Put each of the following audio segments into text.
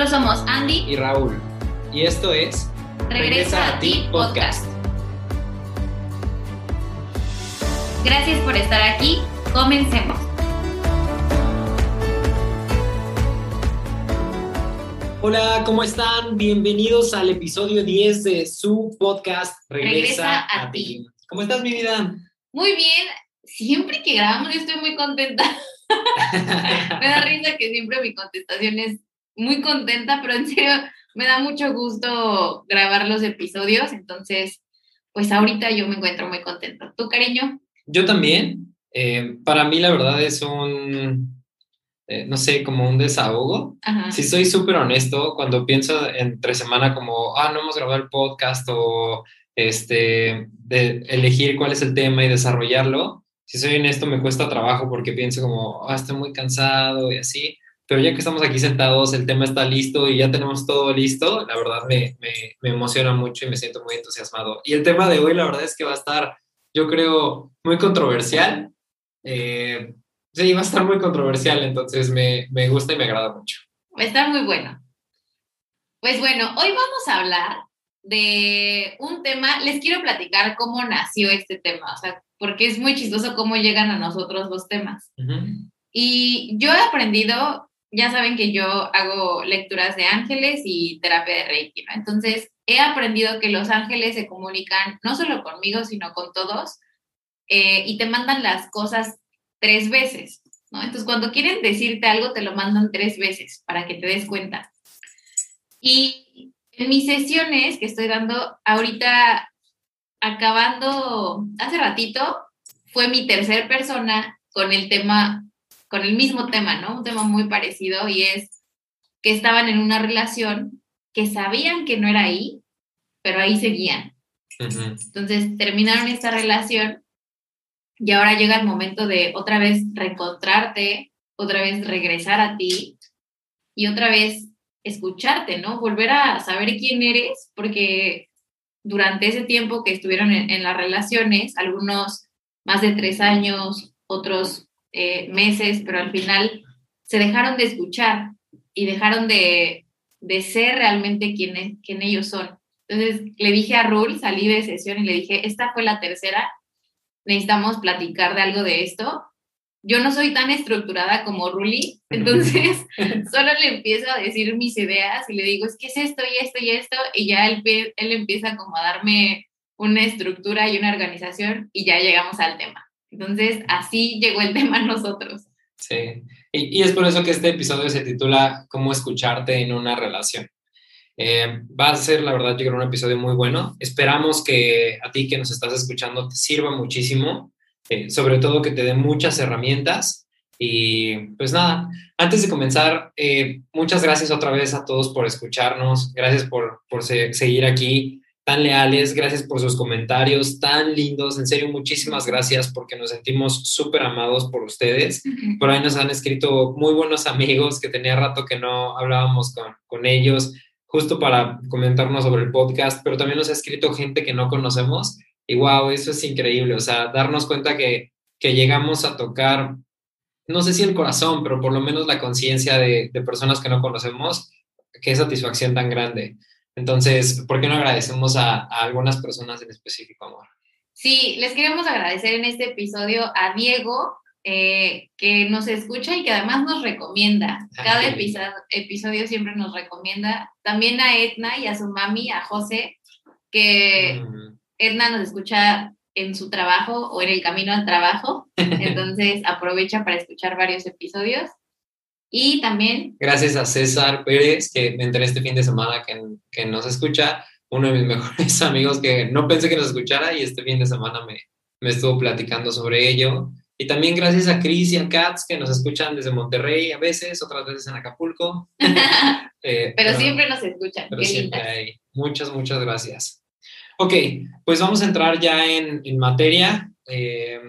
Nosotros somos Andy y Raúl. Y esto es Regresa, a ti podcast. Gracias por estar aquí. Comencemos. Hola, ¿cómo están? Bienvenidos al episodio 10 de su podcast Regresa, a, ti. ¿Cómo estás, mi vida? Muy bien. Siempre que grabamos yo estoy muy contenta. me da risa que siempre mi contestación es muy contenta, pero en serio me da mucho gusto grabar los episodios, entonces, pues ahorita yo me encuentro muy contenta. ¿Tú, cariño? Yo también. Eh, para mí la verdad es un, eh, no sé, como un desahogo. Si soy súper honesto, cuando pienso entre semana como, ah, no hemos grabado el podcast o este, de elegir cuál es el tema y desarrollarlo, si soy honesto me cuesta trabajo porque pienso como, ah, estoy muy cansado y así pero ya que estamos aquí sentados, el tema está listo y ya tenemos todo listo, la verdad me, me, emociona mucho y me siento muy entusiasmado. Y el tema de hoy, la verdad es que va a estar, yo creo, muy controversial. Eh, sí, va a estar muy controversial, entonces me, me gusta y me agrada mucho. Va a estar muy bueno. Pues bueno, hoy vamos a hablar de un tema, les quiero platicar cómo nació este tema, o sea, porque es muy chistoso cómo llegan a nosotros los temas. Y yo he aprendido ya saben que yo hago lecturas de ángeles y terapia de Reiki, ¿no? Entonces, he aprendido que los ángeles se comunican no solo conmigo, sino con todos, eh, y te mandan las cosas tres veces, ¿no? Entonces, cuando quieren decirte algo, te lo mandan tres veces para que te des cuenta. Y en mis sesiones que estoy dando ahorita, acabando, hace ratito, fue mi tercer persona con el tema con el mismo tema, ¿no? Un tema muy parecido y es que estaban en una relación que sabían que no era ahí, pero ahí seguían. Entonces terminaron esta relación y ahora llega el momento de otra vez reencontrarte, otra vez regresar a ti y otra vez escucharte, ¿no? Volver a saber quién eres, porque durante ese tiempo que estuvieron en, en las relaciones, algunos más de tres años, otros eh, meses, pero al final se dejaron de escuchar y dejaron de, de ser realmente quien, quien ellos son. Entonces le dije a Rul, salí de sesión y le dije, esta fue la tercera, necesitamos platicar de algo de esto. Yo no soy tan estructurada como Ruli, entonces solo le empiezo a decir mis ideas y le digo, es que es esto y esto y esto, y ya él, él empieza como a darme una estructura y una organización y ya llegamos al tema. Entonces, así llegó el tema a nosotros. Sí, y, es por eso que este episodio se titula Cómo escucharte en una relación. Eh, va a ser, la verdad, yo creo, un episodio muy bueno. Esperamos que a ti que nos estás escuchando te sirva muchísimo, eh, sobre todo que te dé muchas herramientas. Y pues nada, antes de comenzar, eh, muchas gracias otra vez a todos por escucharnos, gracias por, por seguir aquí tan leales, gracias por sus comentarios tan lindos, en serio, muchísimas gracias porque nos sentimos súper amados por ustedes. Por ahí nos han escrito muy buenos amigos que tenía rato que no hablábamos con, con ellos, justo para comentarnos sobre el podcast, pero también nos ha escrito gente que no conocemos y wow, eso es increíble, o sea, darnos cuenta que, que llegamos a tocar, no sé si el corazón, pero por lo menos la conciencia de, de personas que no conocemos, qué satisfacción tan grande. Entonces, ¿por qué no agradecemos a, algunas personas en específico, amor? Sí, les queremos agradecer en este episodio a Diego, eh, que nos escucha y que además nos recomienda. Cada episodio, siempre nos recomienda. También a Edna y a su mami, a José, que mm. Edna nos escucha en su trabajo o en el camino al trabajo. Entonces aprovecha para escuchar varios episodios. Y también... Gracias a César Pérez, que me enteré este fin de semana que, que nos escucha, uno de mis mejores amigos que no pensé que nos escuchara y este fin de semana me, me estuvo platicando sobre ello. Y también gracias a Chris y a Katz que nos escuchan desde Monterrey a veces, otras veces en Acapulco. Eh, pero, siempre nos escuchan. Pero siempre hay. Muchas, muchas gracias. Ok, pues vamos a entrar ya en, en materia. Eh,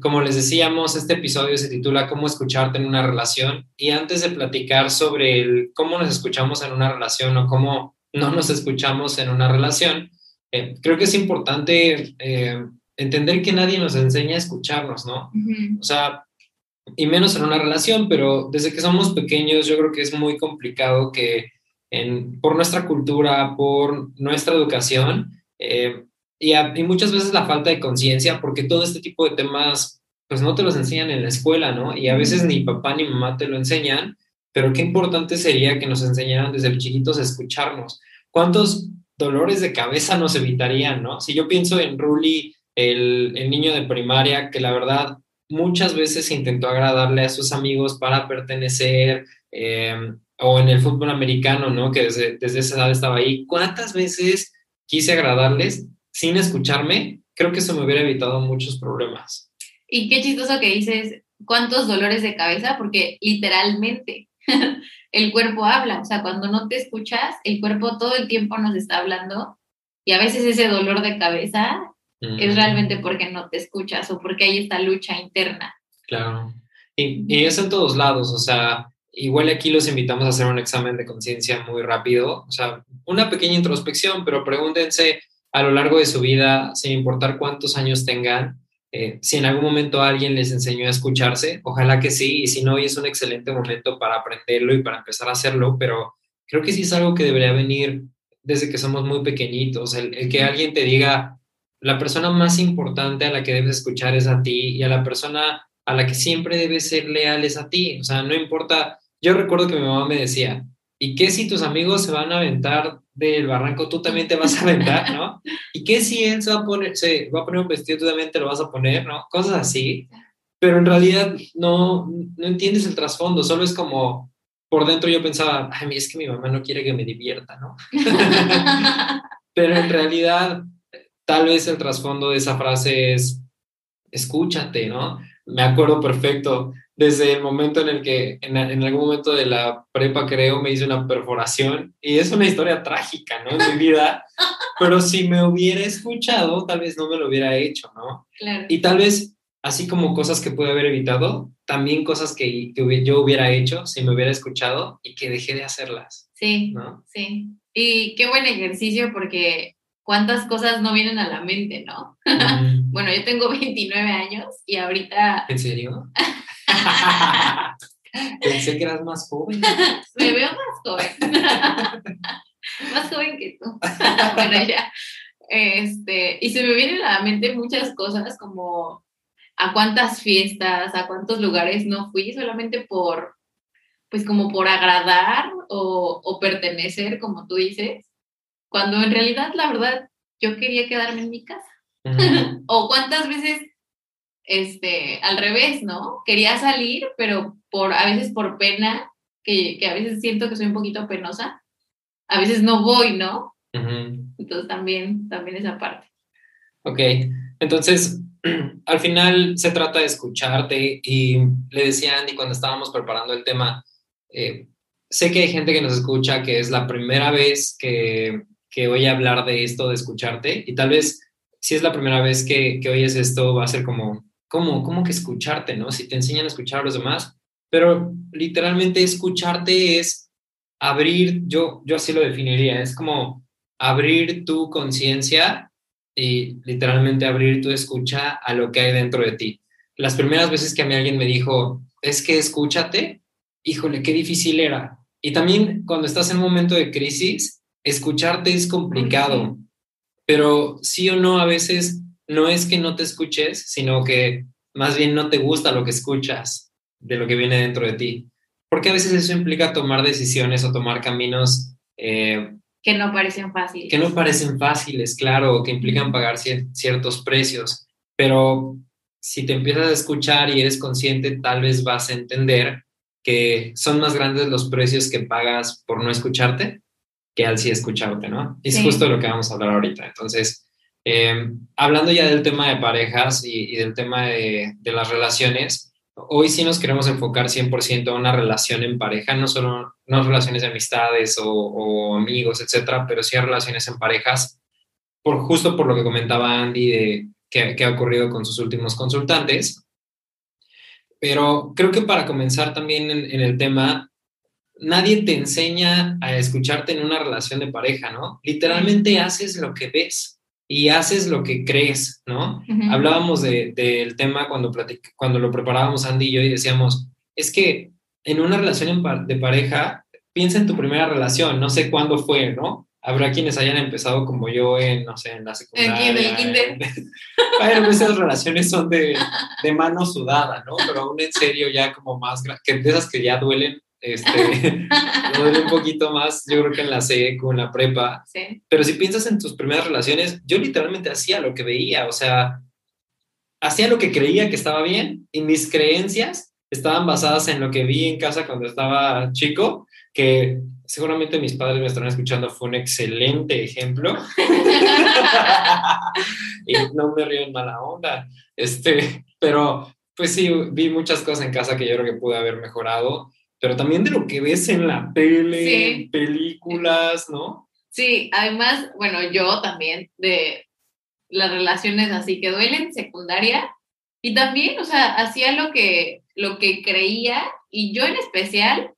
como les decíamos, este episodio se titula Cómo escucharte en una relación. Y antes de platicar sobre el cómo nos escuchamos en una relación o cómo no nos escuchamos en una relación, eh, creo que es importante eh, entender que nadie nos enseña a escucharnos, ¿no? O sea, y menos en una relación, pero desde que somos pequeños yo creo que es muy complicado que en, por nuestra cultura, por nuestra educación eh, y, muchas veces la falta de conciencia, porque todo este tipo de temas, pues no te los enseñan en la escuela, ¿no? Y a veces ni papá ni mamá te lo enseñan, pero qué importante sería que nos enseñaran desde chiquitos a escucharnos. ¿Cuántos dolores de cabeza nos evitarían, no? Si yo pienso en Ruli, el, el niño de primaria, que la verdad muchas veces intentó agradarle a sus amigos para pertenecer, eh, o en el fútbol americano, ¿no? Que desde, desde esa edad estaba ahí. ¿Cuántas veces quise agradarles sin escucharme? Creo que eso me hubiera evitado muchos problemas. Y qué chistoso que dices, ¿cuántos dolores de cabeza? Porque literalmente el cuerpo habla, o sea, cuando no te escuchas, el cuerpo todo el tiempo nos está hablando y a veces ese dolor de cabeza es realmente porque no te escuchas o porque hay esta lucha interna. Claro. Y, y eso en todos lados, o sea, igual aquí los invitamos a hacer un examen de conciencia muy rápido, o sea, una pequeña introspección, pero pregúntense a lo largo de su vida, sin importar cuántos años tengan, eh, si en algún momento alguien les enseñó a escucharse, ojalá que sí, y si no, hoy es un excelente momento para aprenderlo y para empezar a hacerlo, pero creo que sí es algo que debería venir desde que somos muy pequeñitos, el, que alguien te diga, la persona más importante a la que debes escuchar es a ti y a la persona a la que siempre debes ser leal es a ti, o sea, no importa, yo recuerdo que mi mamá me decía, ¿y qué si tus amigos se van a aventar del barranco, tú también te vas a aventar, ¿no? ¿Y qué si él se va a poner, se va a poner un vestido, tú también te lo vas a poner, ¿no? Cosas así. Pero en realidad no, no entiendes el trasfondo, solo es como, por dentro yo pensaba, ay, es que mi mamá no quiere que me divierta, ¿no? Pero en realidad, tal vez el trasfondo de esa frase es, escúchate, ¿no? Me acuerdo perfecto, desde el momento en el que en, algún momento de la prepa creo me hice una perforación y es una historia trágica, ¿no? En mi vida, pero si me hubiera escuchado, tal vez no me lo hubiera hecho, ¿no? Claro. Y tal vez, así como cosas que pude haber evitado, también cosas que, que yo hubiera hecho si me hubiera escuchado y que dejé de hacerlas. Sí, ¿no? sí. Y qué buen ejercicio porque cuántas cosas no vienen a la mente, ¿no? bueno, yo tengo 29 años y ahorita... ¿En serio? Pensé que eras más joven. Me veo más joven. más joven que tú. bueno, ya. Este, y se me vienen a la mente muchas cosas como a cuántas fiestas, a cuántos lugares no fui solamente por, pues como por agradar o, o pertenecer, como tú dices, cuando en realidad, la verdad, yo quería quedarme en mi casa. o cuántas veces este, al revés, ¿no? Quería salir, pero por, a veces por pena, que, que a veces siento que soy un poquito penosa, a veces no voy, ¿no? Entonces también, también esa parte. Ok, entonces al final se trata de escucharte y le decía a Andy cuando estábamos preparando el tema, eh, sé que hay gente que nos escucha que es la primera vez que, que oye hablar de esto, de escucharte, y tal vez si es la primera vez que, que oyes esto va a ser como, ¿cómo, ¿cómo que escucharte, no? Si te enseñan a escuchar a los demás, pero literalmente escucharte es abrir, yo, yo así lo definiría, es como abrir tu conciencia y literalmente abrir tu escucha a lo que hay dentro de ti. Las primeras veces que a mí alguien me dijo, es que escúchate, híjole, qué difícil era. Y también cuando estás en un momento de crisis, escucharte es complicado, pero sí o no, a veces no es que no te escuches, sino que más bien no te gusta lo que escuchas de lo que viene dentro de ti. Porque a veces eso implica tomar decisiones o tomar caminos eh, que no parecen fáciles. Que no parecen fáciles, claro, que implican pagar ciertos precios. Pero si te empiezas a escuchar y eres consciente, tal vez vas a entender que son más grandes los precios que pagas por no escucharte que al sí escucharte, ¿no? Es justo lo que vamos a hablar ahorita. Entonces, eh, hablando ya del tema de parejas y, del tema de, las relaciones, hoy sí nos queremos enfocar 100% a una relación en pareja, no solo no relaciones de amistades o, amigos, etcétera, pero sí a relaciones en parejas, por, justo por lo que comentaba Andy de que, ha ocurrido con sus últimos consultantes. Pero creo que para comenzar también en el tema, nadie te enseña a escucharte en una relación de pareja, ¿no? Literalmente haces lo que ves y haces lo que crees, ¿no? Hablábamos del tema cuando, cuando lo preparábamos Andy y yo y decíamos, es que en una relación de pareja piensa en tu primera relación, no sé cuándo fue, ¿no? Habrá quienes hayan empezado como yo en, no sé, en la secundaria. En el kinder. Bueno, esas relaciones son de, de mano sudada, ¿no? Pero aún en serio ya como más, que de esas que ya duelen, este, duele un poquito más, yo creo que en la C, con la prepa. Sí. Pero si piensas en tus primeras relaciones, yo literalmente hacía lo que veía, o sea, hacía lo que creía que estaba bien y mis creencias estaban basadas en lo que vi en casa cuando estaba chico, que seguramente mis padres me están escuchando, fue un excelente ejemplo. y no me río en mala onda. Este, pero pues sí, vi muchas cosas en casa que yo creo que pude haber mejorado, pero también de lo que ves en la tele, Sí. películas, ¿no? Sí, además, bueno, yo también de las relaciones así que duelen, secundaria, y también, o sea, hacía lo que, lo que creía, y yo en especial,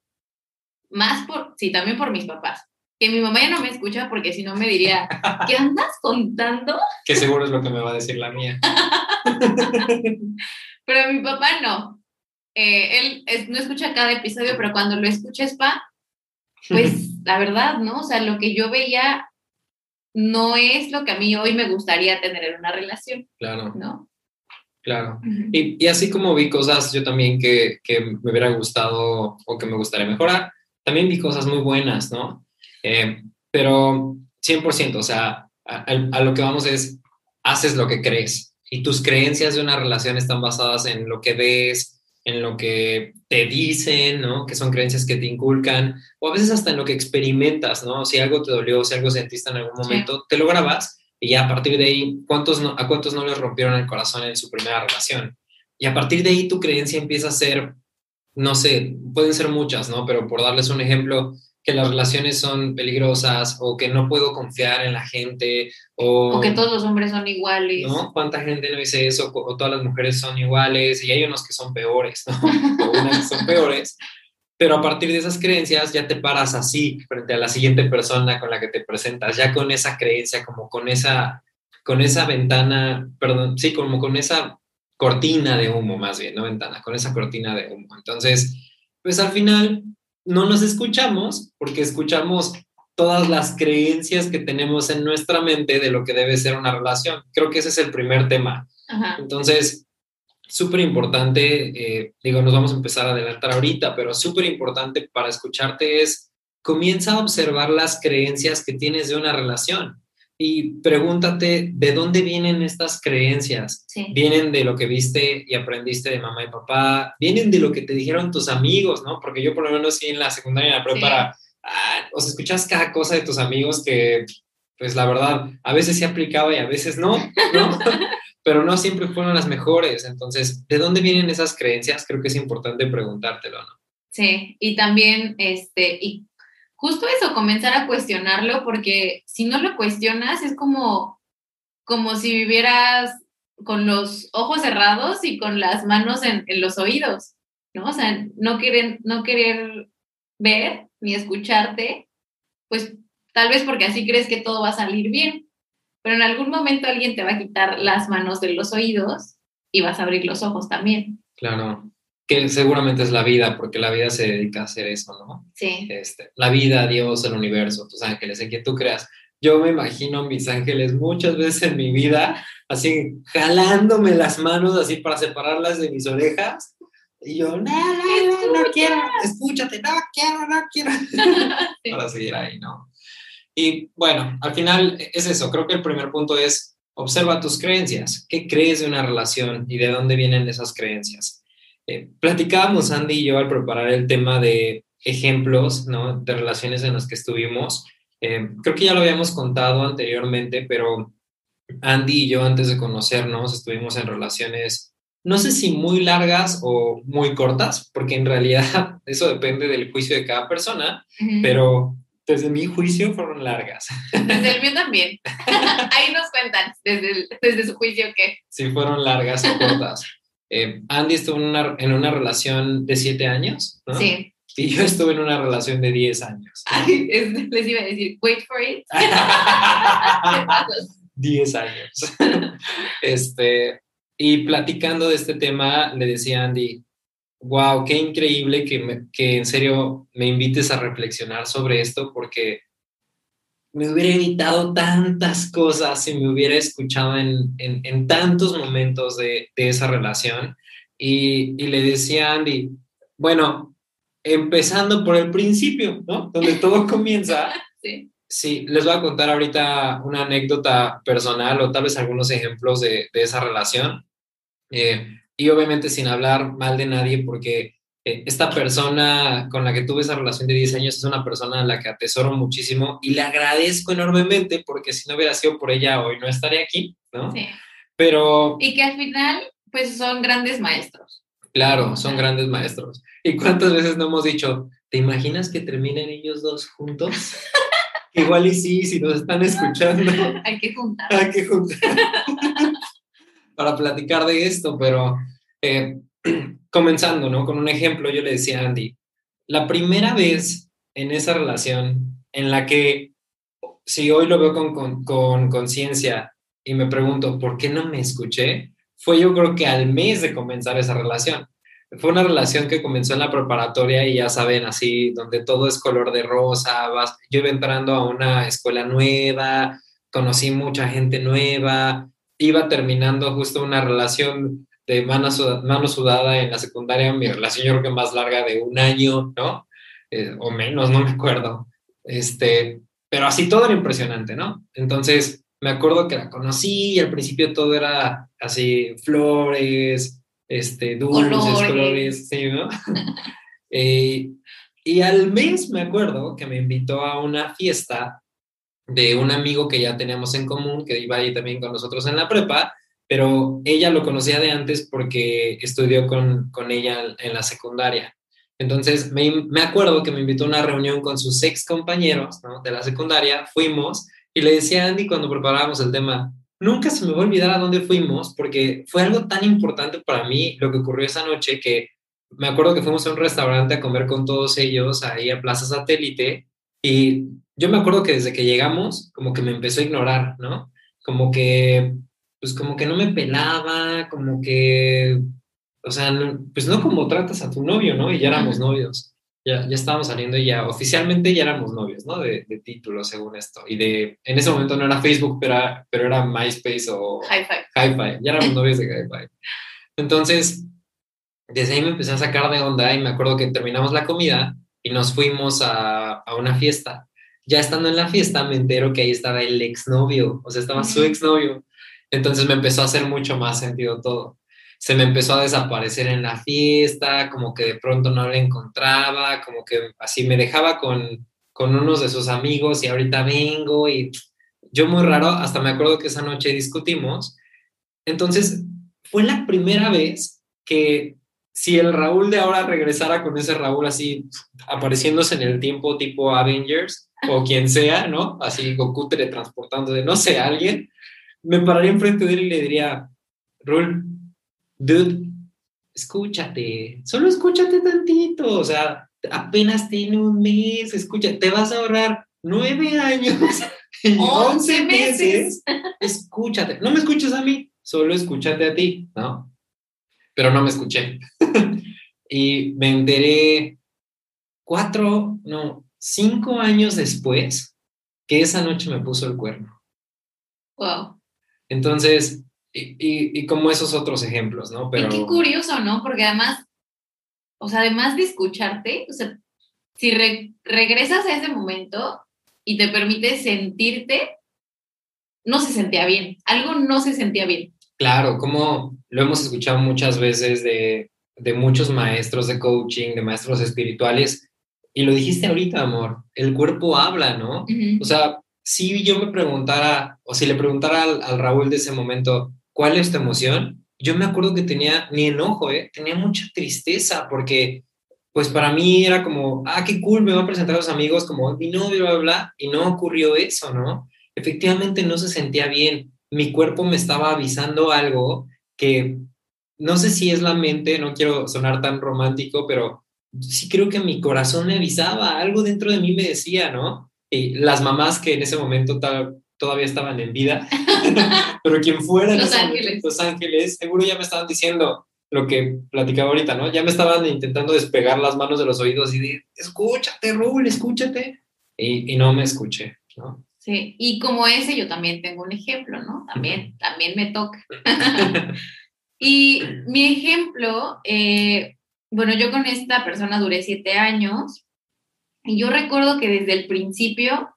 más por, sí, también por mis papás, que mi mamá ya no me escucha porque si no me diría, ¿qué andas contando? Que seguro es lo que me va a decir la mía. Pero mi papá no. Eh, él es- no escucha cada episodio, pero cuando lo escucha Spa, pues la verdad, ¿no? O sea, lo que yo veía no es lo que a mí hoy me gustaría tener en una relación, Claro, ¿no? claro. Y, y así como vi cosas yo también que, que me hubiera gustado o que me gustaría mejorar, también vi cosas muy buenas, ¿no? Eh, pero 100%, o sea, a lo que vamos es, haces lo que crees y tus creencias de una relación están basadas en lo que ves, en lo que te dicen, ¿no? Que son creencias que te inculcan, o a veces hasta en lo que experimentas, ¿no? Si algo te dolió, si algo sentiste en algún Sí. momento, te lo grabas y ya a partir de ahí, ¿cuántos no- ¿a cuántos no les rompieron el corazón en su primera relación? Y a partir de ahí tu creencia empieza a ser, no sé, pueden ser muchas, ¿no? Pero por darles un ejemplo, que las relaciones son peligrosas o que no puedo confiar en la gente o, O que todos los hombres son iguales. ¿no? ¿Cuánta gente no dice eso? O, todas las mujeres son iguales y hay unos que son peores, ¿no? O unas que son peores. Pero a partir de esas creencias ya te paras así frente a la siguiente persona con la que te presentas, ya con esa creencia, como con esa, con esa ventana, perdón, sí, como con esa cortina de humo más bien, no ventana, con esa cortina de humo. Entonces, pues al final no nos escuchamos porque escuchamos todas las creencias que tenemos en nuestra mente de lo que debe ser una relación. Creo que ese es el primer tema. Ajá. Entonces, súper importante, eh, digo, nos vamos a empezar a adelantar ahorita, pero súper importante para escucharte es, comienza a observar las creencias que tienes de una relación y pregúntate de dónde vienen estas creencias. Sí. Vienen de lo que viste y aprendiste de mamá y papá, vienen de lo que te dijeron tus amigos, ¿no? Porque yo por lo menos sí en la secundaria y en la prepa, Sí. ah, o sea, escuchas cada cosa de tus amigos que, pues la verdad, a veces sí aplicaba y a veces no, ¿no? Pero no siempre fueron las mejores. Entonces, ¿de dónde vienen esas creencias? Creo que es importante preguntártelo, ¿no? Sí, y también, este, y justo eso, comenzar a cuestionarlo, porque si no lo cuestionas es como, como si vivieras con los ojos cerrados y con las manos en, los oídos, ¿no? O sea, no querer, no querer ver ni escucharte, pues tal vez porque así crees que todo va a salir bien, pero en algún momento alguien te va a quitar las manos de los oídos y vas a abrir los ojos también. Claro. Que seguramente es la vida, porque la vida se dedica a hacer eso, ¿no? Sí. Este, la vida, Dios, el universo, tus ángeles, en quien tú creas. Yo me imagino mis ángeles muchas veces en mi vida, así jalándome las manos, así para separarlas de mis orejas. Y yo, no, no, no, no quiero, escúchate, no quiero, no quiero. Sí. para seguir ahí, ¿no? Y bueno, al final es eso. Creo que el primer punto es observa tus creencias. ¿Qué crees de una relación y de dónde vienen esas creencias? Eh, platicábamos Andy y yo al preparar el tema de ejemplos, ¿no? De relaciones en las que estuvimos. Eh, creo que ya lo habíamos contado anteriormente, pero Andy y yo antes de conocernos estuvimos en relaciones, no sé si muy largas o muy cortas, porque en realidad eso depende del juicio de cada persona, Ujú. pero desde mi juicio fueron largas. Desde el mío también. Ahí nos cuentan desde, el- desde su juicio que. Sí, fueron largas o cortas. Eh, Andy estuvo en una, en una relación de siete años, ¿no? Sí. Y yo estuve en una relación de 10 años. Ay, es- les iba a decir, wait for it. 10 años. Este, y platicando de este tema, le decía a Andy, wow, qué increíble que, que en serio me invites a reflexionar sobre esto porque me hubiera evitado tantas cosas si me hubiera escuchado en, en, tantos momentos de, de esa relación. Y, y, le decía a Andy, bueno, empezando por el principio, ¿no? Donde todo comienza. Sí. Sí, les voy a contar ahorita una anécdota personal o tal vez algunos ejemplos de, de esa relación. Eh, y obviamente sin hablar mal de nadie, porque esta persona con la que tuve esa relación de 10 años es una persona a la que atesoro muchísimo y le agradezco enormemente, porque si no hubiera sido por ella hoy no estaría aquí, ¿no? Sí. Pero... Y que al final, pues son grandes maestros. Claro, son grandes maestros. ¿Y cuántas veces no hemos dicho, ¿te imaginas que terminen ellos dos juntos? Igual y sí, si nos están escuchando. Hay que juntar. Hay que juntar. Para platicar de esto, pero eh, comenzando, ¿no? Con un ejemplo, yo le decía a Andy, la primera vez en esa relación en la que, si hoy lo veo con conciencia y me pregunto, ¿por qué no me escuché? Fue yo creo que al mes de comenzar esa relación fue una relación que comenzó en la preparatoria y ya saben, así, donde todo es color de rosa, vas, yo iba entrando a una escuela nueva, conocí mucha gente nueva, iba terminando justo una relación de mano, sudada, en la secundaria, mi relación yo creo que más larga de un año, ¿no? Eh, o menos, no me acuerdo. Este, pero así todo era impresionante, ¿no? Entonces, me acuerdo que la conocí y al principio todo era así, flores, este, dulces, colores, sí, ¿no? Eh, y al mes me acuerdo que me invitó a una fiesta de un amigo que ya teníamos en común, que iba ahí también con nosotros en la prepa, pero ella lo conocía de antes porque estudió con, con ella en la secundaria. Entonces me, me, acuerdo que me invitó a una reunión con sus ex compañeros ¿no? de la secundaria, fuimos y le decía a Andy cuando preparábamos el tema, nunca se me va a olvidar a dónde fuimos porque fue algo tan importante para mí lo que ocurrió esa noche que me acuerdo que fuimos a un restaurante a comer con todos ellos ahí a Plaza Satélite y yo me acuerdo que desde que llegamos como que me empezó a ignorar, ¿no? Como que, pues como que no me pelaba, como que, o sea, pues no como tratas a tu novio, ¿no? Y ya éramos novios ya, ya estábamos saliendo y ya oficialmente ya éramos novios, ¿no? De, de título, según esto. Y de, en ese momento no era Facebook, pero era, pero era MySpace o Hi-Fi. Ya éramos novios de Hi-Fi. Entonces, desde ahí me empecé a sacar de onda y me acuerdo que terminamos la comida y nos fuimos a, a una fiesta. Ya estando en la fiesta me entero que ahí estaba el exnovio, o sea, estaba su exnovio. Entonces me empezó a hacer mucho más sentido todo se me empezó a desaparecer en la fiesta, como que de pronto no la encontraba, como que así me dejaba con, con unos de sus amigos y ahorita vengo y yo muy raro, hasta me acuerdo que esa noche discutimos. Entonces, fue la primera vez que si el Raúl de ahora regresara con ese Raúl así apareciéndose en el tiempo tipo Avengers o quien sea, ¿no? Así Goku teletransportando de no sé, alguien, me pararía enfrente de él y le diría, Raúl, dude, escúchate, solo escúchate tantito, o sea, apenas tiene un mes, escucha, te vas a ahorrar nueve años y once meses, escúchate, no me escuches a mí, solo escúchate a ti, ¿no? Pero no me escuché. y me enteré cuatro, no, cinco años después que esa noche me puso el cuerno. Wow. Entonces, y, y, como esos otros ejemplos, ¿no? Pero... Y qué curioso, ¿no? Porque además, o sea, además de escucharte, o sea, si regresas a ese momento y te permite sentirte, no se sentía bien, algo no se sentía bien. Claro, como lo hemos escuchado muchas veces de, de muchos maestros de coaching, de maestros espirituales, y lo dijiste ahorita, amor, el cuerpo habla, ¿no? O sea, si yo me preguntara, o si le preguntara al, Raúl de ese momento, ¿cuál es tu emoción? Yo me acuerdo que tenía ni enojo, ¿eh? tenía mucha tristeza porque pues para mí era como, ah, qué cool, me va a presentar a los amigos como mi novio, bla, bla, bla, y no ocurrió eso, ¿no? Efectivamente no se sentía bien, mi cuerpo me estaba avisando algo que no sé si es la mente, no quiero sonar tan romántico, pero sí creo que mi corazón me avisaba, algo dentro de mí me decía, ¿no? Y las mamás que en ese momento todavía estaban en vida, pero quien fuera Los Ángeles. Los Ángeles, seguro ya me estaban diciendo, lo que platicaba ahorita, ¿no? Ya me estaban intentando despegar las manos de los oídos y decir, escúchate, Rubén, escúchate. Y, y no me escuché, ¿no? Sí, y como ese yo también tengo un ejemplo, ¿no? También, también me toca. y mi ejemplo, eh, bueno, yo con esta persona duré siete años y yo recuerdo que desde el principio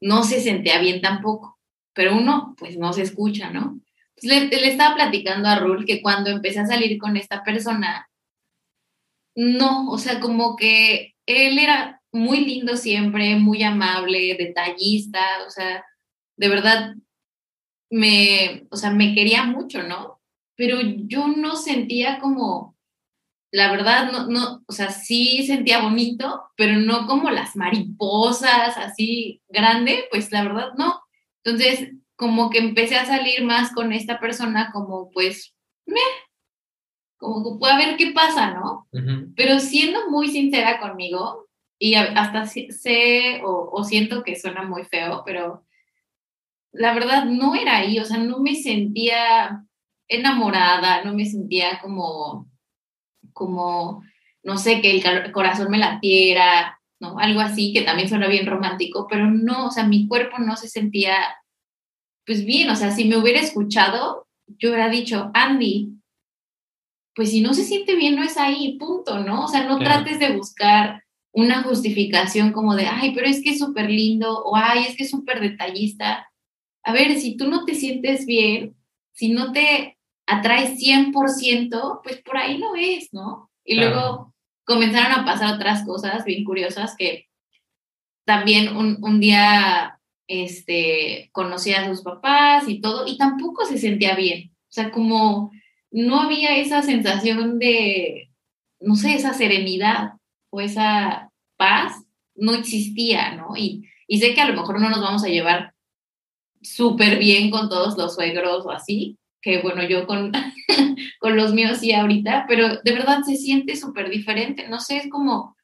no se sentía bien tampoco, pero uno pues no se escucha, ¿no? Le, estaba platicando a Rul que cuando empecé a salir con esta persona, no, o sea, como que él era muy lindo siempre, muy amable, detallista, o sea, de verdad me, o sea, me quería mucho, ¿no? Pero yo no sentía como, la verdad, no, no, o sea, sí sentía bonito, pero no como las mariposas así grande, pues la verdad no. Entonces, como que empecé a salir más con esta persona como pues, me, como que a ver qué pasa, ¿no? Pero siendo muy sincera conmigo, y hasta sé o, siento que suena muy feo, pero la verdad no era ahí, o sea, no me sentía enamorada, no me sentía como, como, no sé, que el corazón me latiera, ¿no? Algo así, que también suena bien romántico, pero no, o sea, mi cuerpo no se sentía, pues bien, o sea, si me hubiera escuchado, yo hubiera dicho, Andy, pues si no se siente bien, no es ahí, punto, ¿no? O sea, no trates de buscar una justificación como de, ay, pero es que es súper lindo o ay, es que es súper detallista. A ver, si tú no te sientes bien, si no te atraes 100%, pues por ahí no es, ¿no? Y luego comenzaron a pasar otras cosas bien curiosas que también un, un día este, conocí a sus papás y todo, y tampoco se sentía bien. O sea, como no había esa sensación de, no sé, esa serenidad o esa paz no existía, ¿no? Y, y sé que a lo mejor no nos vamos a llevar súper bien con todos los suegros o así, que bueno, yo con, con los míos sí ahorita, pero de verdad se siente súper diferente, no sé, es como,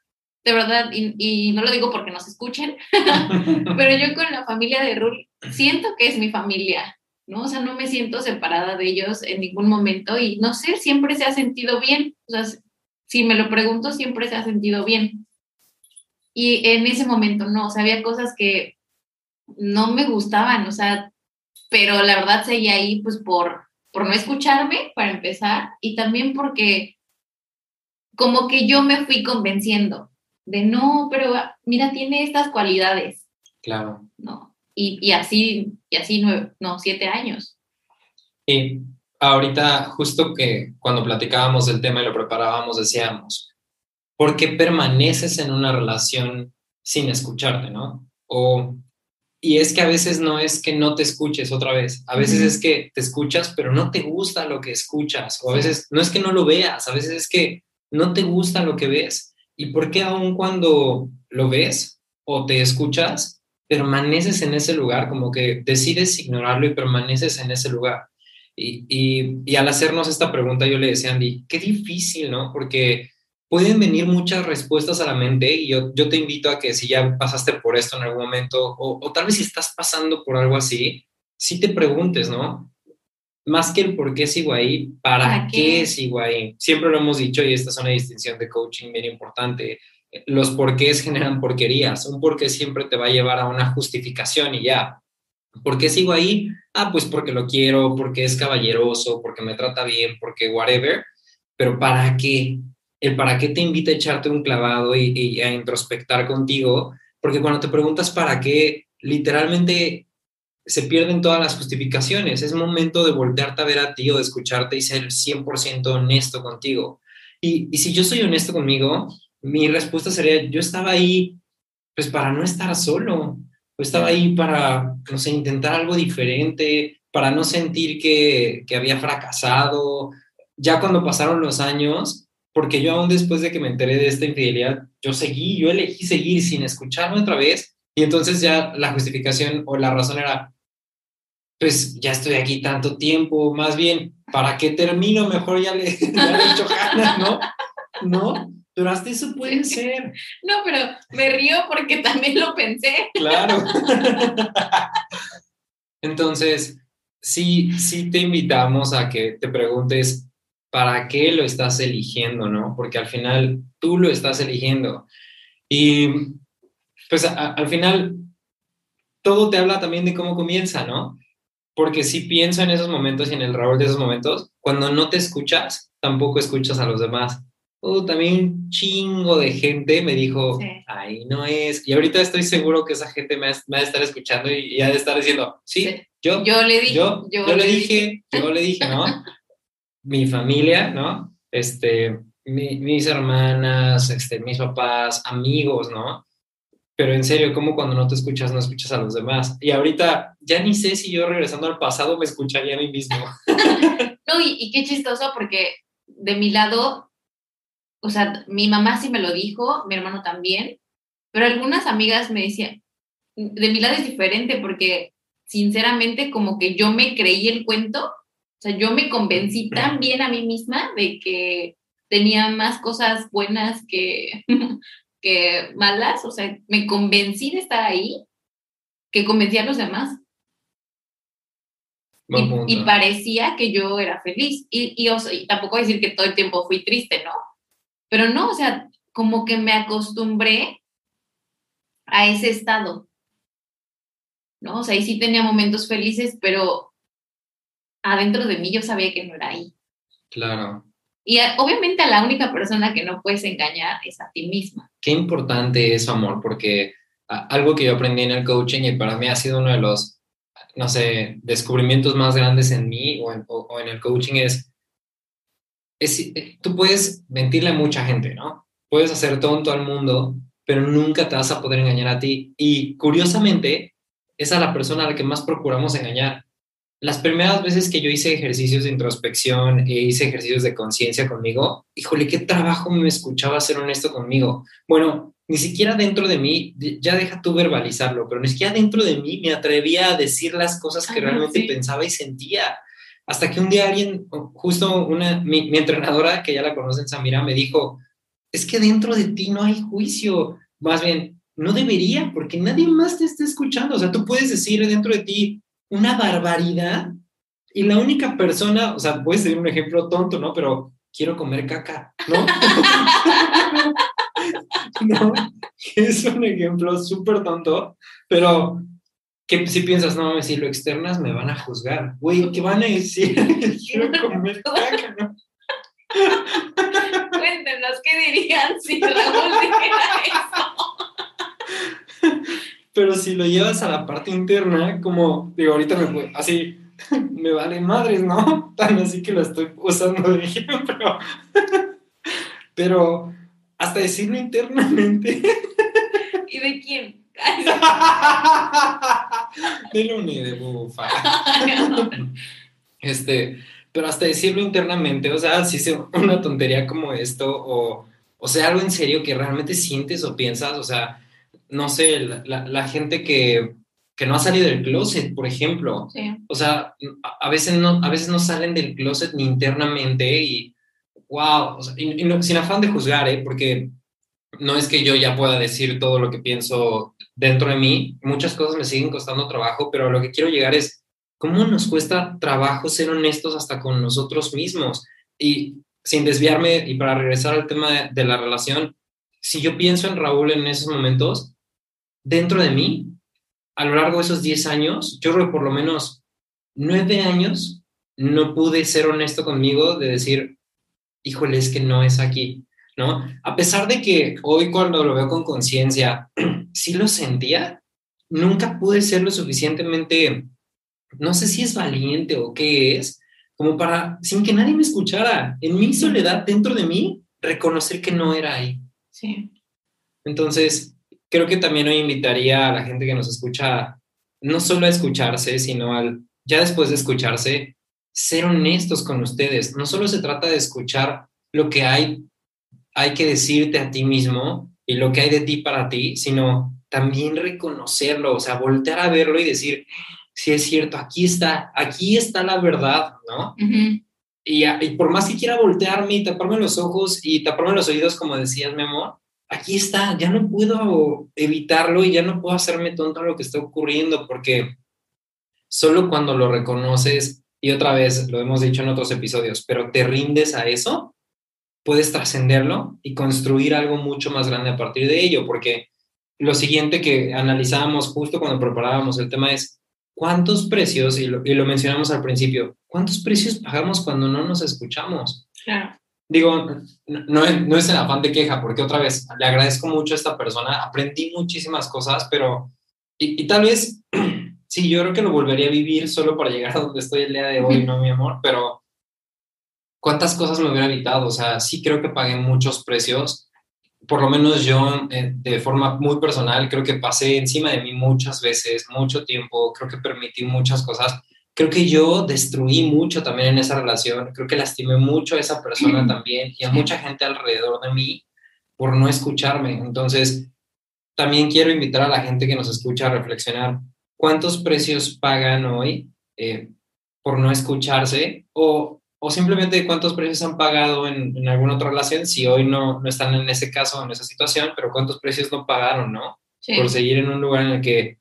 de verdad, y, y, no lo digo porque nos escuchen, pero yo con la familia de Rul siento que es mi familia, ¿no? O sea, no me siento separada de ellos en ningún momento y no sé, siempre se ha sentido bien, o sea, si me lo pregunto, siempre se ha sentido bien. Y en ese momento no, o sea, había cosas que no me gustaban, o sea, pero la verdad seguía ahí pues por, por no escucharme, para empezar, y también porque como que yo me fui convenciendo de no, pero mira, tiene estas cualidades. Claro. No, y, y así, y así nueve, no, siete años. Y ahorita, justo que cuando platicábamos del tema y lo preparábamos, decíamos, ¿por qué permaneces en una relación sin escucharte, no? O, y es que a veces no es que no te escuches otra vez, a veces es que te escuchas, pero no te gusta lo que escuchas, o a veces no es que no lo veas, a veces es que no te gusta lo que ves. ¿Y por qué aún cuando lo ves o te escuchas, permaneces en ese lugar, como que decides ignorarlo y permaneces en ese lugar? Y, y, al hacernos esta pregunta yo le decía a Andy, qué difícil, ¿no? Porque pueden venir muchas respuestas a la mente y yo, yo te invito a que si ya pasaste por esto en algún momento o, o tal vez si estás pasando por algo así, sí te preguntes, ¿no? Más que el por qué sigo ahí, ¿para, qué? sigo ahí? Siempre lo hemos dicho y esta es una distinción de coaching bien importante. Los porqués generan porquerías. Un porqué siempre te va a llevar a una justificación y ya. ¿Por qué sigo ahí? Ah, pues porque lo quiero, porque es caballeroso, porque me trata bien, porque whatever. Pero ¿para qué? El para qué te invita a echarte un clavado y, a introspectar contigo, porque cuando te preguntas para qué, literalmente se pierden todas las justificaciones. Es momento de voltearte a ver a ti o de escucharte y ser 100% honesto contigo. Y, si yo soy honesto conmigo, mi respuesta sería, yo estaba ahí pues para no estar solo, estaba ahí para, no sé, intentar algo diferente, para no sentir que había fracasado. Ya cuando pasaron los años, porque yo aún después de que me enteré de esta infidelidad, yo seguí, yo elegí seguir sin escucharme otra vez. Y entonces ya la justificación o la razón era, pues ya estoy aquí tanto tiempo, más bien, ¿para qué termino? Mejor ya le, ya le he hecho ganas, ¿no? ¿No? Pero hasta eso puede ser. No, pero me río porque también lo pensé. Claro. Entonces, sí, sí te invitamos a que te preguntes ¿para qué lo estás eligiendo, no? Porque al final tú lo estás eligiendo. Y pues al final todo te habla también de cómo comienza, ¿no? Porque si pienso en esos momentos y en el Raúl de esos momentos, cuando no te escuchas, tampoco escuchas a los demás. Oh, también un chingo de gente me dijo, ay, no es. Y ahorita estoy seguro que esa gente me va, a estar escuchando y, ha de estar diciendo, sí, yo, yo le dije, yo, yo, le dije, yo le dije, ¿no? Mi familia, ¿no? Este, mis hermanas, este, mis papás, amigos, ¿no? pero en serio, como cuando no te escuchas, no escuchas a los demás. Y ahorita ya ni sé si yo regresando al pasado me escucharía a mí mismo. no, y, qué chistoso porque de mi lado, o sea, mi mamá sí me lo dijo, mi hermano también, pero algunas amigas me decían, de mi lado es diferente porque sinceramente como que yo me creí el cuento, sea, yo me convencí tan bien a mí misma de que tenía más cosas buenas que, que malas, o sea, me convencí de estar ahí que convencí a los demás. Y, parecía que yo era feliz. Y, y, tampoco decir que todo el tiempo fui triste, ¿no? Pero no, o sea, como que me acostumbré a ese estado. ¿No? O sea, y sí tenía momentos felices, pero adentro de mí yo sabía que no era ahí. Claro. Y obviamente a la única persona que no puedes engañar es a ti misma. Qué importante es amor, porque algo que yo aprendí en el coaching y para mí ha sido uno de los, no sé, descubrimientos más grandes en mí o en, el coaching es, es, eh, tú puedes mentirle a mucha gente, ¿no? Puedes hacer tonto al mundo, pero nunca te vas a poder engañar a ti. Y curiosamente, es a la persona a la que más procuramos engañar las primeras veces que yo hice ejercicios de introspección e hice ejercicios de conciencia conmigo, híjole, qué trabajo me escuchaba ser honesto conmigo. Bueno, ni siquiera dentro de mí, ya deja tú verbalizarlo, pero ni siquiera dentro de mí me atrevía a decir las cosas que realmente pensaba y sentía. Hasta que un día alguien, justo una, mi, mi entrenadora, que ya la conocen, Samira, me dijo, es que dentro de ti no hay juicio. Más bien, no debería, porque nadie más te está escuchando. O sea, tú puedes decir dentro de ti, una barbaridad y la única persona, o sea, puede ser un ejemplo tonto, ¿no? Pero quiero comer caca, ¿no? no, es un ejemplo súper tonto, pero que si piensas, no, si lo externas me van a juzgar, güey, ¿qué van a decir? quiero comer caca, ¿no? Cuéntenos, ¿qué dirían si Raúl dijera eso? Pero si lo llevas a la parte interna, como digo, ahorita me así, me vale madres, ¿no? Tan así que lo estoy usando de ejemplo. Pero hasta decirlo internamente. ¿Y de quién? de Luni, de Bufa. este, pero hasta decirlo internamente, o sea, si es una tontería como esto, o, o sea, algo en serio que realmente sientes o piensas, o sea, no sé, la, gente que, no ha salido del closet, por ejemplo. O sea, a veces, no, a veces no salen del closet ni internamente y, wow, sin afán de juzgar, ¿eh? porque no es que yo ya pueda decir todo lo que pienso dentro de mí, muchas cosas me siguen costando trabajo, pero lo que quiero llegar es, ¿cómo nos cuesta trabajo ser honestos hasta con nosotros mismos? Y sin desviarme y para regresar al tema de la relación, si yo pienso en Raúl en esos momentos, dentro de mí, a lo largo de esos 10 años, yo creo que por lo menos 9 años, no pude ser honesto conmigo de decir, híjole, es que no es aquí, ¿no? A pesar de que hoy cuando lo veo con conciencia, sí lo sentía, nunca pude ser lo suficientemente, no sé si es valiente o qué es, como para, sin que nadie me escuchara, en mi soledad dentro de mí, reconocer que no era ahí. Sí. Entonces, creo que también hoy invitaría a la gente que nos escucha no solo a escucharse, sino al, ya después de escucharse, ser honestos con ustedes. No solo se trata de escuchar lo que hay, hay que decirte a ti mismo y lo que hay de ti para ti, sino también reconocerlo, o sea, voltear a verlo y decir, si es cierto, aquí está, aquí está la verdad, ¿no? y, y, por más que quiera voltearme y taparme los ojos y taparme los oídos, como decías, mi amor, aquí está, ya no puedo evitarlo y ya no puedo hacerme tonto a lo que está ocurriendo, porque solo cuando lo reconoces y otra vez lo hemos dicho en otros episodios, pero te rindes a eso, puedes trascenderlo y construir algo mucho más grande a partir de ello, porque lo siguiente que analizábamos justo cuando preparábamos el tema es cuántos precios, y lo, mencionamos al principio, cuántos precios pagamos cuando no nos escuchamos. Claro. Digo, no, es, no es el afán de queja, porque otra vez le agradezco mucho a esta persona, aprendí muchísimas cosas, pero, y, y tal vez sí, yo creo que lo volvería a vivir solo para llegar a donde estoy el día de hoy, ¿no, mi amor? Pero ¿cuántas cosas me hubiera evitado? O sea, sí creo que pagué muchos precios. Por lo menos yo, eh, de forma muy personal, creo que pasé encima de mí muchas veces, mucho tiempo, creo que permití muchas cosas. Creo que yo destruí mucho también en esa relación, creo que lastimé mucho a esa persona también y a mucha gente alrededor de mí por no escucharme. Entonces, también quiero invitar a la gente que nos escucha a reflexionar cuántos precios pagan hoy eh, por no escucharse o, o, simplemente cuántos precios han pagado en, en, alguna otra relación si hoy no, no están en ese caso, en esa situación, pero cuántos precios no pagaron, ¿no? Sí. Por seguir en un lugar en el que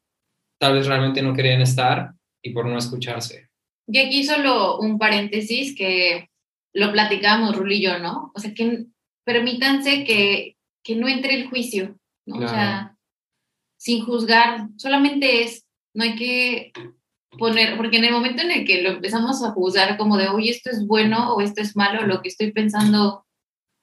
tal vez realmente no querían estar y por no escucharse. Y aquí solo un paréntesis que lo platicamos Rul y yo, ¿no? O sea, que permítanse que, que no entre el juicio, ¿no? Claro. O sea, sin juzgar, solamente es no hay que poner, porque en el momento en el que lo empezamos a juzgar como de, oye, esto es bueno o esto es malo, lo que estoy pensando,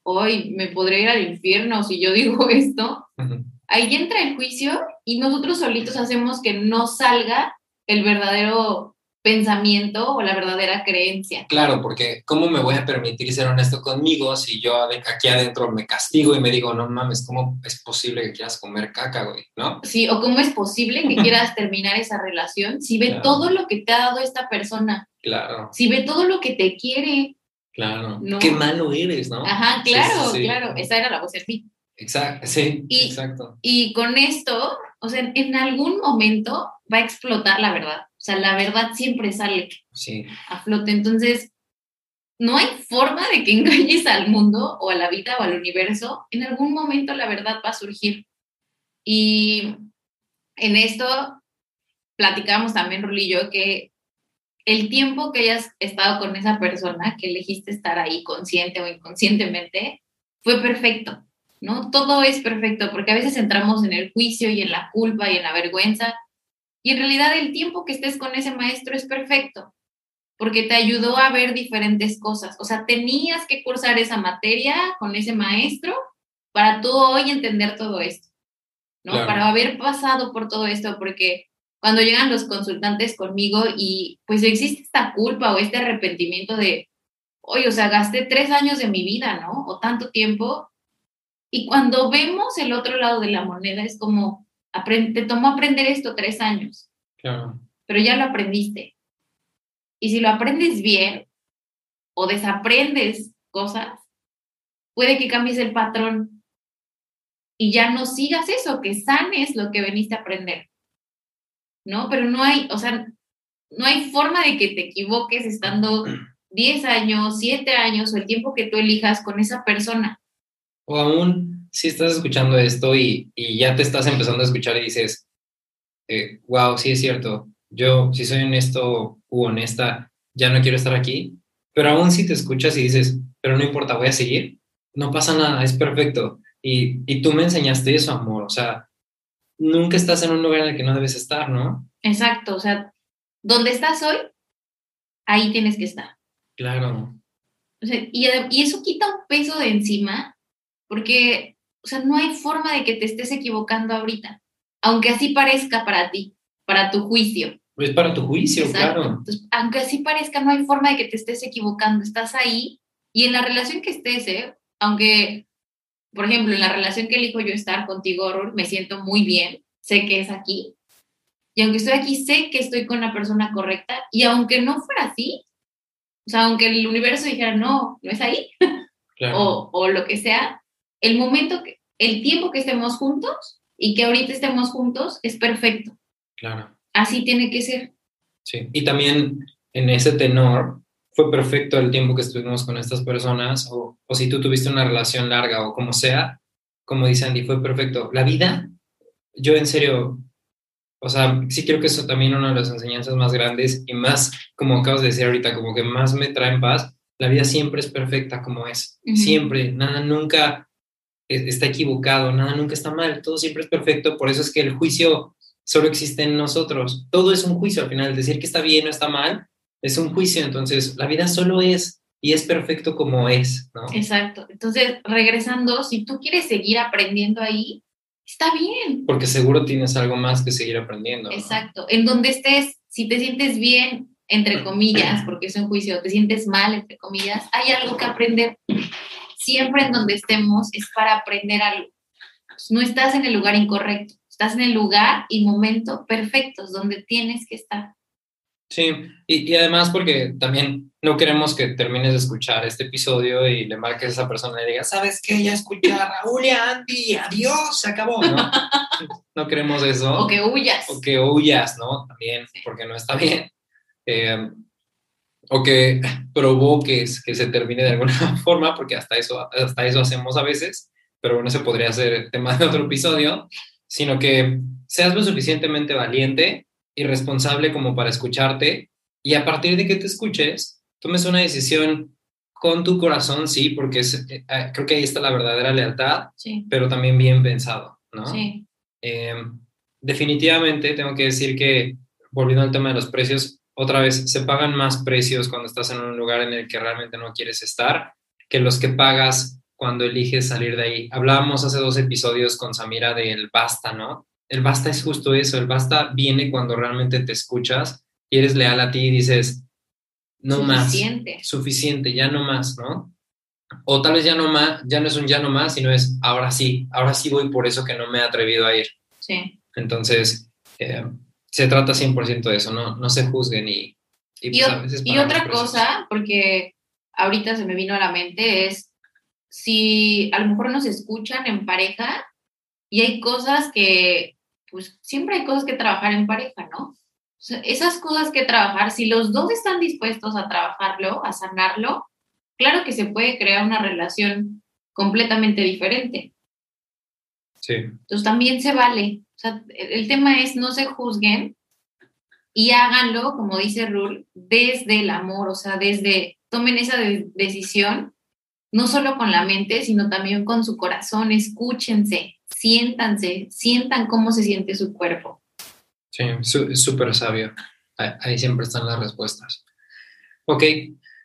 hoy me podría ir al infierno si yo digo esto, uh -huh. ahí entra el juicio y nosotros solitos hacemos que no salga el verdadero pensamiento o la verdadera creencia. Claro, porque ¿cómo me voy a permitir ser honesto conmigo si yo aquí adentro me castigo y me digo, no mames, ¿cómo es posible que quieras comer caca, güey? ¿No? Sí, o cómo es posible que quieras terminar esa relación si ve claro. todo lo que te ha dado esta persona. Claro. Si ve todo lo que te quiere. Claro. ¿no? Qué malo eres, ¿no? Ajá, claro, sí, sí, sí. claro. Esa era la voz de mí. Exacto, sí, y, exacto. Y con esto, o sea, en algún momento va a explotar la verdad. O sea, la verdad siempre sale sí. a flote. Entonces, no hay forma de que engañes al mundo o a la vida o al universo. En algún momento la verdad va a surgir. Y en esto platicamos también, Rulillo, que el tiempo que hayas estado con esa persona, que elegiste estar ahí consciente o inconscientemente, fue perfecto, ¿no? Todo es perfecto, porque a veces entramos en el juicio y en la culpa y en la vergüenza, y en realidad el tiempo que estés con ese maestro es perfecto, porque te ayudó a ver diferentes cosas. O sea, tenías que cursar esa materia con ese maestro para tú hoy entender todo esto, ¿no? Claro. Para haber pasado por todo esto, porque cuando llegan los consultantes conmigo y pues existe esta culpa o este arrepentimiento de, oye, o sea, gasté tres años de mi vida, ¿no? O tanto tiempo. Y cuando vemos el otro lado de la moneda es como, te tomó aprender esto tres años. Claro. Pero ya lo aprendiste. Y si lo aprendes bien o desaprendes cosas, puede que cambies el patrón y ya no sigas eso, que sanes lo que veniste a aprender. ¿No? Pero no hay, o sea, no hay forma de que te equivoques estando 10 años, 7 años o el tiempo que tú elijas con esa persona. O aún si estás escuchando esto y, y, ya te estás empezando a escuchar y dices, eh, wow, sí es cierto, yo si soy honesto u honesta, ya no quiero estar aquí, pero aún si te escuchas y dices, pero no importa, voy a seguir, no pasa nada, es perfecto. Y, y tú me enseñaste eso, amor, o sea, nunca estás en un lugar en el que no debes estar, ¿no? Exacto, o sea, donde estás hoy, ahí tienes que estar. Claro. O sea, y, y eso quita un peso de encima, porque o sea, no hay forma de que te estés equivocando ahorita, aunque así parezca para ti, para tu juicio. Pues para tu juicio, Exacto. claro. Entonces, aunque así parezca, no hay forma de que te estés equivocando, estás ahí y en la relación que estés, ¿eh? aunque, por ejemplo, en la relación que elijo yo estar contigo, Rur, me siento muy bien, sé que es aquí, y aunque estoy aquí, sé que estoy con la persona correcta, y aunque no fuera así, o sea, aunque el universo dijera, no, no es ahí, claro. o, o lo que sea, el momento, que, el tiempo que estemos juntos y que ahorita estemos juntos es perfecto. Claro. Así tiene que ser. Sí, y también en ese tenor fue perfecto el tiempo que estuvimos con estas personas, o, o si tú tuviste una relación larga o como sea, como dice Andy, fue perfecto. La vida, yo en serio, o sea, sí creo que eso también es una de las enseñanzas más grandes y más, como acabas de decir ahorita, como que más me trae en paz. La vida siempre es perfecta como es. Siempre, nada nunca está equivocado, nada nunca está mal, todo siempre es perfecto. Por eso es que el juicio solo existe en nosotros. Todo es un juicio al final. Decir que está bien o está mal es un juicio. Entonces, la vida solo es y es perfecto como es, ¿no? Exacto. Entonces, regresando, si tú quieres seguir aprendiendo ahí, está bien. Porque seguro tienes algo más que seguir aprendiendo. Exacto. En donde estés, si te sientes bien, entre comillas, porque es un juicio, te sientes mal, entre comillas, hay algo que aprender. Siempre en donde estemos es para aprender algo. No estás en el lugar incorrecto, estás en el lugar y momento perfectos donde tienes que estar. Sí, y, y, además porque también no queremos que termines de escuchar este episodio y le marques a esa persona y digas, ¿sabes qué? Ya escuché a Raúl y a Andy, adiós, se acabó, ¿no? no queremos eso. O que huyas. O que huyas, ¿no? También, porque no está bien. Eh, o que provoques que se termine de alguna forma, porque hasta eso, hasta eso hacemos a veces, pero bueno, ese podría ser tema de otro episodio, sino que seas lo suficientemente valiente y responsable como para escucharte y a partir de que te escuches, tomes una decisión con tu corazón, sí, porque es, eh, eh, creo que ahí está la verdadera lealtad, pero también bien pensado, ¿no? Sí. Em, definitivamente tengo que decir que, volviendo al tema de los precios, otra vez, se pagan más precios cuando estás en un lugar en el que realmente no quieres estar que los que pagas cuando eliges salir de ahí. Hablábamos hace dos episodios con Samira del basta, ¿no? el basta es justo eso, el basta viene cuando realmente te escuchas y eres leal a ti y dices, no suficiente. más, suficiente, ya no más, ¿no? O tal vez ya no más, ya no es un ya no más, sino es ahora sí, ahora sí voy por eso que no me he atrevido a ir. Sí. Entonces, eh, se trata 100% de eso, no, no se juzguen y... Y, pues, y otra cosa, porque ahorita se me vino a la mente, es si a lo mejor nos escuchan en pareja y hay cosas que pues siempre hay cosas que trabajar en pareja, ¿no? esas cosas que trabajar, si los dos están dispuestos a trabajarlo, a sanarlo, claro que se puede crear una relación completamente diferente. Sí. Entonces también se vale. Sea, el tema es no se juzguen y háganlo, como dice Rule, desde el amor, o sea, desde, tomen esa decisión, no solo con la mente, sino también con su corazón, escúchense, siéntanse, sientan cómo se siente su cuerpo. Sí, súper sabio. Ahí siempre están las respuestas. Ok,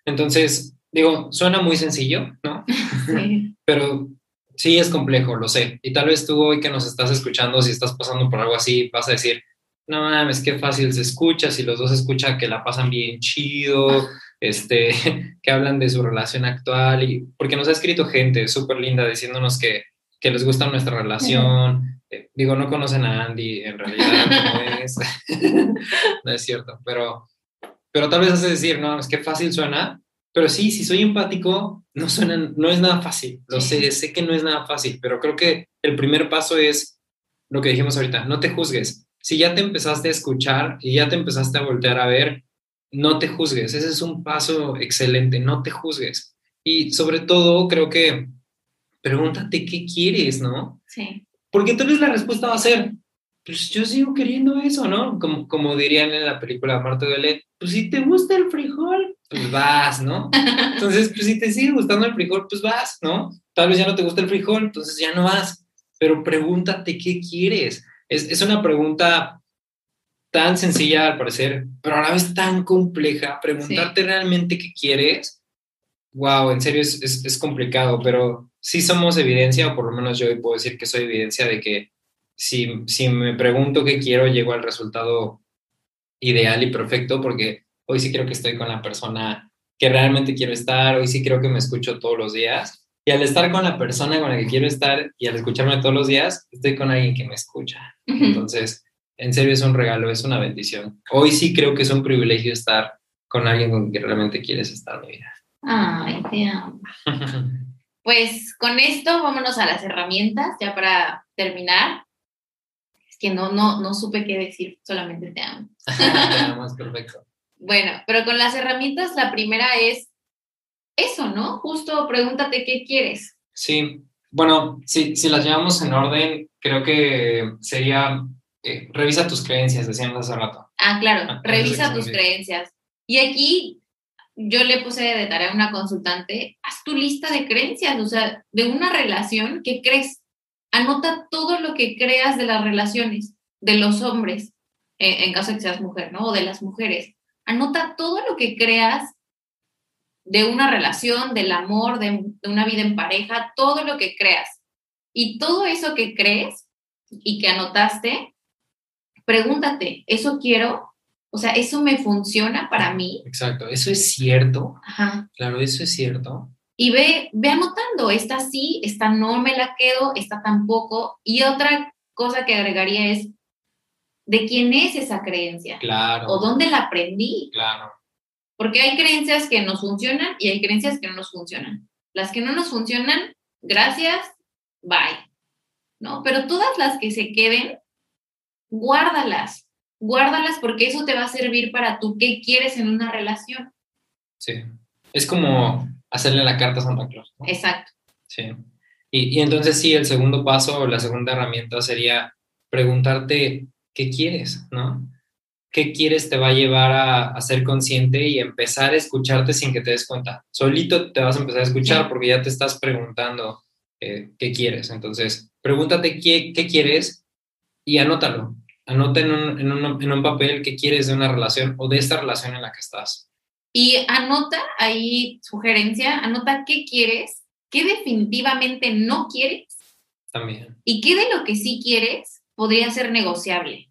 entonces, digo, suena muy sencillo, ¿no? Sí. Pero sí es complejo, lo sé. Y tal vez tú hoy que nos estás escuchando, si estás pasando por algo así, vas a decir, no mames, qué fácil se escucha, si los dos escuchan que la pasan bien chido, este, que hablan de su relación actual, y porque nos ha escrito gente súper linda diciéndonos que que les gusta nuestra relación. Eh, digo, no conocen a Andy en realidad, no es, no es cierto, pero, pero tal vez hace decir, no, es que fácil suena, pero sí, si soy empático, no suena, no es nada fácil, lo sé, sé que no es nada fácil, pero creo que el primer paso es lo que dijimos ahorita, no te juzgues. Si ya te empezaste a escuchar y ya te empezaste a voltear a ver, no te juzgues, ese es un paso excelente, no te juzgues. Y sobre todo, creo que pregúntate qué quieres, ¿no? Sí. Porque entonces la respuesta va a ser, pues yo sigo queriendo eso, ¿no? Como, como dirían en la película Marta Duele, pues si te gusta el frijol, pues vas, ¿no? Entonces, pues si te sigue gustando el frijol, pues vas, ¿no? Tal vez ya no te gusta el frijol, entonces ya no vas, pero pregúntate qué quieres. Es, es una pregunta tan sencilla al parecer, pero a la vez tan compleja. Preguntarte realmente qué quieres, wow, en serio es, es, es complicado, pero sí somos evidencia, o por lo menos yo hoy puedo decir que soy evidencia de que si, si me pregunto qué quiero, llego al resultado ideal y perfecto, porque hoy sí creo que estoy con la persona que realmente quiero estar, hoy sí creo que me escucho todos los días. Y al estar con la persona con la que quiero estar y al escucharme todos los días, estoy con alguien que me escucha. Entonces, en serio es un regalo, es una bendición. Hoy sí creo que es un privilegio estar con alguien con quien realmente quieres estar mi vida. Ay, te amo. Pues con esto vámonos a las herramientas, ya para terminar. Es que no, no, no supe qué decir, solamente te amo. te amo, es perfecto. Bueno, pero con las herramientas, la primera es eso, ¿no? Justo pregúntate qué quieres. Sí, bueno, si, si las llevamos en orden, creo que sería eh, revisa tus creencias, decíamos hace rato. Ah, claro, Ah, revisa tus creencias. Y aquí yo le puse de tarea a una consultante, haz tu lista de creencias, o sea, de una relación que crees. Anota todo lo que creas de las relaciones, de los hombres, eh, en caso de que seas mujer, ¿no? O de las mujeres. Anota todo lo que creas de una relación, del amor, de, de una vida en pareja, todo lo que creas. Y todo eso que crees y que anotaste, pregúntate, ¿eso quiero? O sea, ¿eso me funciona para mí? Exacto, eso es cierto. Ajá. Claro, eso es cierto. Y ve, ve anotando, esta sí, esta no me la quedo, esta tampoco. Y otra cosa que agregaría es, ¿de quién es esa creencia? Claro. ¿O dónde la aprendí? Claro. Porque hay creencias que nos funcionan y hay creencias que no nos funcionan. Las que no nos funcionan, gracias, bye. ¿No? Pero todas las que se queden, guárdalas. Guárdalas porque eso te va a servir para tú qué quieres en una relación. Sí. Es como hacerle la carta a Santa Claus. ¿no? Exacto. Sí. Y, y entonces sí, el segundo paso la segunda herramienta sería preguntarte qué quieres, ¿no? ¿Qué quieres te va a llevar a, a ser consciente y empezar a escucharte sin que te des cuenta? Solito te vas a empezar a escuchar porque ya te estás preguntando eh, qué quieres. Entonces, pregúntate qué, qué quieres y anótalo. Anota en un, en, un, en un papel qué quieres de una relación o de esta relación en la que estás. Y anota ahí, sugerencia, anota qué quieres, qué definitivamente no quieres También. y qué de lo que sí quieres podría ser negociable.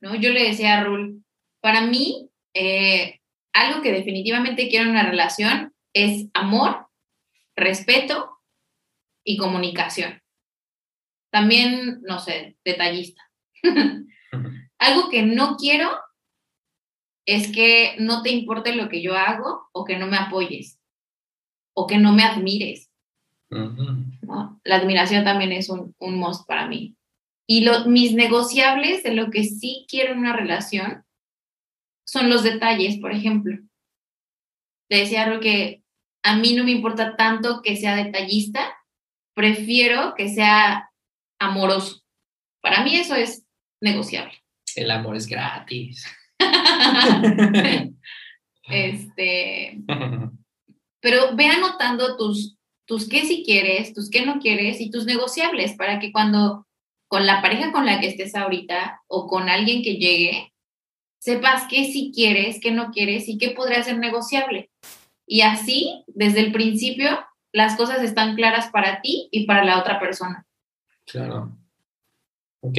¿No? Yo le decía a Rul, para mí, eh, algo que definitivamente quiero en una relación es amor, respeto y comunicación. También, no sé, detallista. Algo que no quiero es que no te importe lo que yo hago o que no me apoyes o que no me admires. La admiración también es un, un must para mí. Y lo- mis negociables de lo que sí quiero en una relación son los detalles, por ejemplo. Le decía a Ro que a mí no me importa tanto que sea detallista, prefiero que sea amoroso. Para mí eso es negociable. El amor es gratis. este, pero ve anotando tus, tus qué si quieres, tus qué no quieres y tus negociables para que cuando con la pareja con la que estés ahorita o con alguien que llegue, sepas qué sí quieres, qué no quieres y qué podría ser negociable. Y así, desde el principio, las cosas están claras para ti y para la otra persona. Claro. Ok.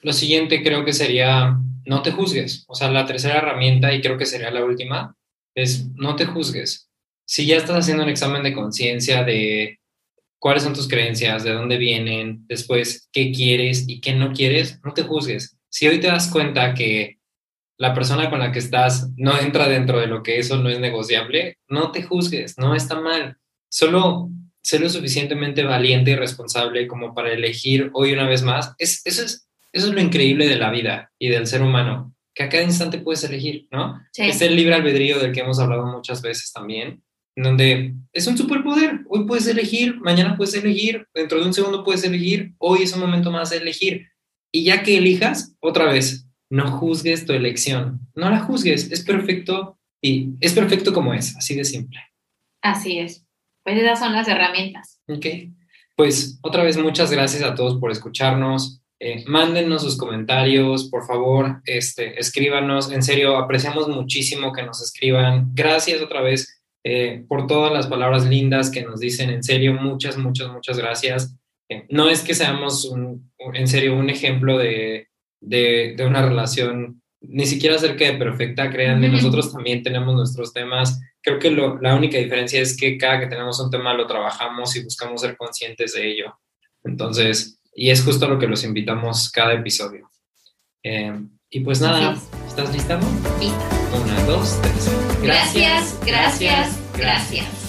Lo siguiente creo que sería no te juzgues. O sea, la tercera herramienta, y creo que sería la última, es no te juzgues. Si ya estás haciendo un examen de conciencia de cuáles son tus creencias, de dónde vienen, después qué quieres y qué no quieres, no te juzgues. Si hoy te das cuenta que la persona con la que estás no entra dentro de lo que eso no es negociable, no te juzgues, no está mal. Solo ser lo suficientemente valiente y responsable como para elegir hoy una vez más. Es, eso, es, eso es lo increíble de la vida y del ser humano, que a cada instante puedes elegir, ¿no? Sí. Es el libre albedrío del que hemos hablado muchas veces también, donde es un superpoder. Hoy puedes elegir, mañana puedes elegir, dentro de un segundo puedes elegir, hoy es un momento más de elegir. Y ya que elijas, otra vez, no juzgues tu elección, no la juzgues, es perfecto y es perfecto como es, así de simple. Así es. Pues esas son las herramientas. Ok, pues otra vez muchas gracias a todos por escucharnos. Eh, mándennos sus comentarios, por favor, este, escríbanos. En serio, apreciamos muchísimo que nos escriban. Gracias otra vez eh, por todas las palabras lindas que nos dicen. En serio, muchas, muchas, muchas gracias. Eh, no es que seamos, un, en serio, un ejemplo de, de, de una relación ni siquiera cerca de perfecta, créanme, Ujú. nosotros también tenemos nuestros temas. Creo que lo- la única diferencia es que cada que tenemos un tema lo trabajamos y buscamos ser conscientes de ello. Entonces, y es justo lo que los invitamos cada episodio. Eh, y pues nada, Así ¿estás? Lista. Una, dos, tres. Gracias, gracias, gracias.